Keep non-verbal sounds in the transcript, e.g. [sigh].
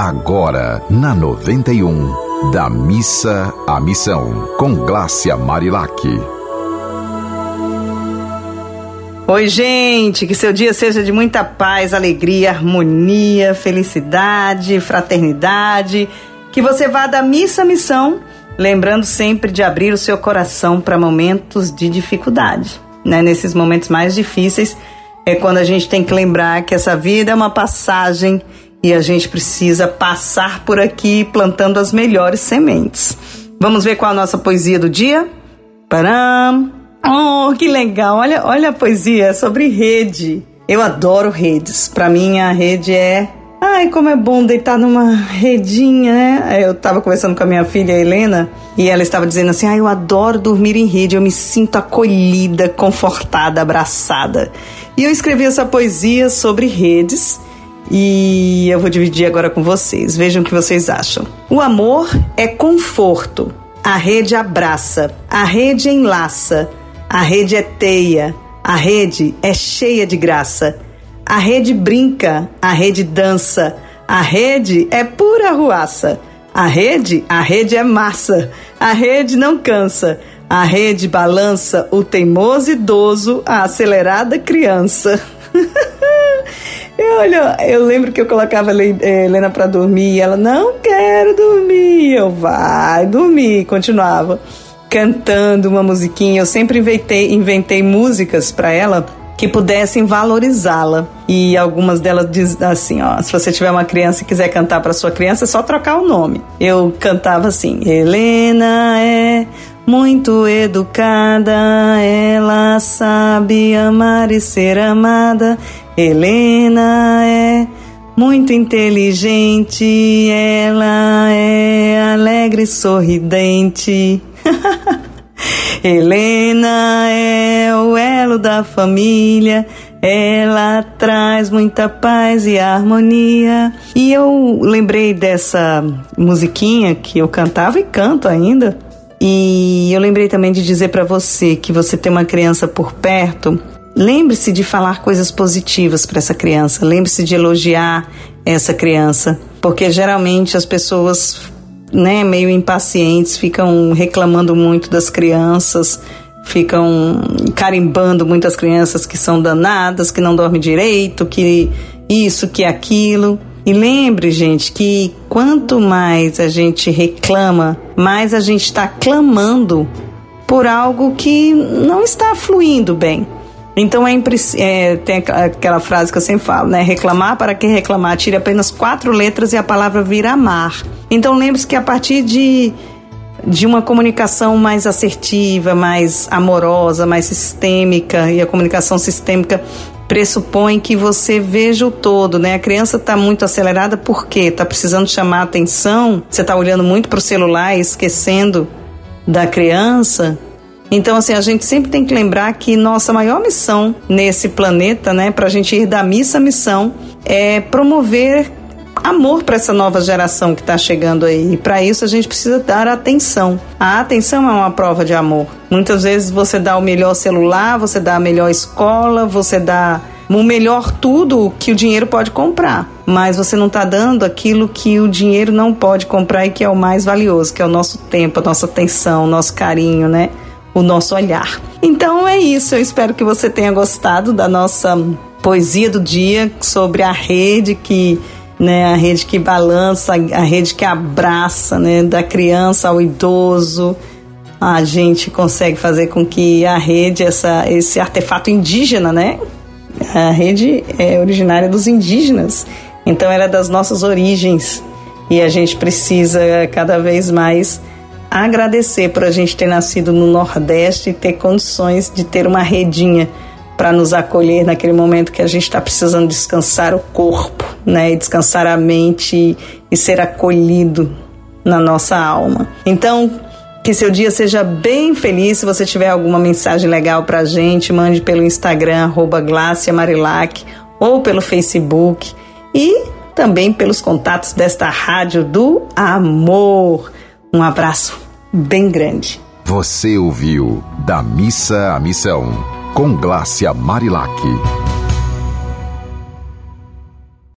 Agora, na 91, da missa à missão, com Glácia Marilac. Oi, gente, que seu dia seja de muita paz, alegria, harmonia, felicidade, fraternidade. Que você vá da missa à missão, lembrando sempre de abrir o seu coração para momentos de dificuldade. Né? Nesses momentos mais difíceis é quando a gente tem que lembrar que essa vida é uma passagem e a gente precisa passar por aqui plantando as melhores sementes. Vamos ver qual a nossa poesia do dia? Param! Oh, que legal! Olha, olha a poesia é sobre rede. Eu adoro redes. Para mim, a rede é. Ai, como é bom deitar numa redinha, né? Eu tava conversando com a minha filha Helena e ela estava dizendo assim: Ai, eu adoro dormir em rede, eu me sinto acolhida, confortada, abraçada. E eu escrevi essa poesia sobre redes e eu vou dividir agora com vocês. Vejam o que vocês acham. O amor é conforto. A rede abraça, a rede enlaça, a rede é teia, a rede é cheia de graça. A rede brinca, a rede dança, a rede é pura ruaça. A rede, a rede é massa, a rede não cansa. A rede balança o teimoso idoso, a acelerada criança. [laughs] olha, eu lembro que eu colocava Helena para dormir e ela, não quero dormir. Eu, vai dormir. Continuava cantando uma musiquinha. Eu sempre inventei, inventei músicas para ela que pudessem valorizá-la. E algumas delas dizem assim, ó, se você tiver uma criança e quiser cantar para sua criança, é só trocar o nome. Eu cantava assim: Helena é muito educada, ela sabe amar e ser amada. Helena é muito inteligente, ela é alegre e sorridente. [laughs] Helena é o elo da família, ela traz muita paz e harmonia. E eu lembrei dessa musiquinha que eu cantava e canto ainda. E eu lembrei também de dizer para você que você tem uma criança por perto Lembre-se de falar coisas positivas para essa criança, lembre-se de elogiar essa criança, porque geralmente as pessoas, né, meio impacientes, ficam reclamando muito das crianças, ficam carimbando muitas crianças que são danadas, que não dormem direito, que isso, que aquilo. E lembre, gente, que quanto mais a gente reclama, mais a gente está clamando por algo que não está fluindo bem. Então é, é, tem aquela frase que eu sempre falo, né? Reclamar para que reclamar? Tire apenas quatro letras e a palavra vira amar. Então lembre-se que a partir de, de uma comunicação mais assertiva, mais amorosa, mais sistêmica, e a comunicação sistêmica pressupõe que você veja o todo, né? A criança está muito acelerada porque está precisando chamar atenção, você está olhando muito para o celular e esquecendo da criança, então, assim, a gente sempre tem que lembrar que nossa maior missão nesse planeta, né, para a gente ir da missa à missão, é promover amor para essa nova geração que está chegando aí. E para isso a gente precisa dar atenção. A atenção é uma prova de amor. Muitas vezes você dá o melhor celular, você dá a melhor escola, você dá o melhor tudo que o dinheiro pode comprar, mas você não está dando aquilo que o dinheiro não pode comprar e que é o mais valioso, que é o nosso tempo, a nossa atenção, o nosso carinho, né? O nosso olhar. Então é isso, eu espero que você tenha gostado da nossa poesia do dia sobre a rede que né, a rede que balança, a rede que abraça, né, da criança ao idoso. A gente consegue fazer com que a rede, essa, esse artefato indígena, né? A rede é originária dos indígenas, então era das nossas origens e a gente precisa cada vez mais agradecer por a gente ter nascido no Nordeste e ter condições de ter uma redinha para nos acolher naquele momento que a gente está precisando descansar o corpo, né, e descansar a mente e ser acolhido na nossa alma. Então, que seu dia seja bem feliz. Se você tiver alguma mensagem legal para a gente, mande pelo Instagram, arroba Marilac, ou pelo Facebook e também pelos contatos desta Rádio do Amor. Um abraço bem grande. Você ouviu Da Missa à Missão, com Glácia Marilac.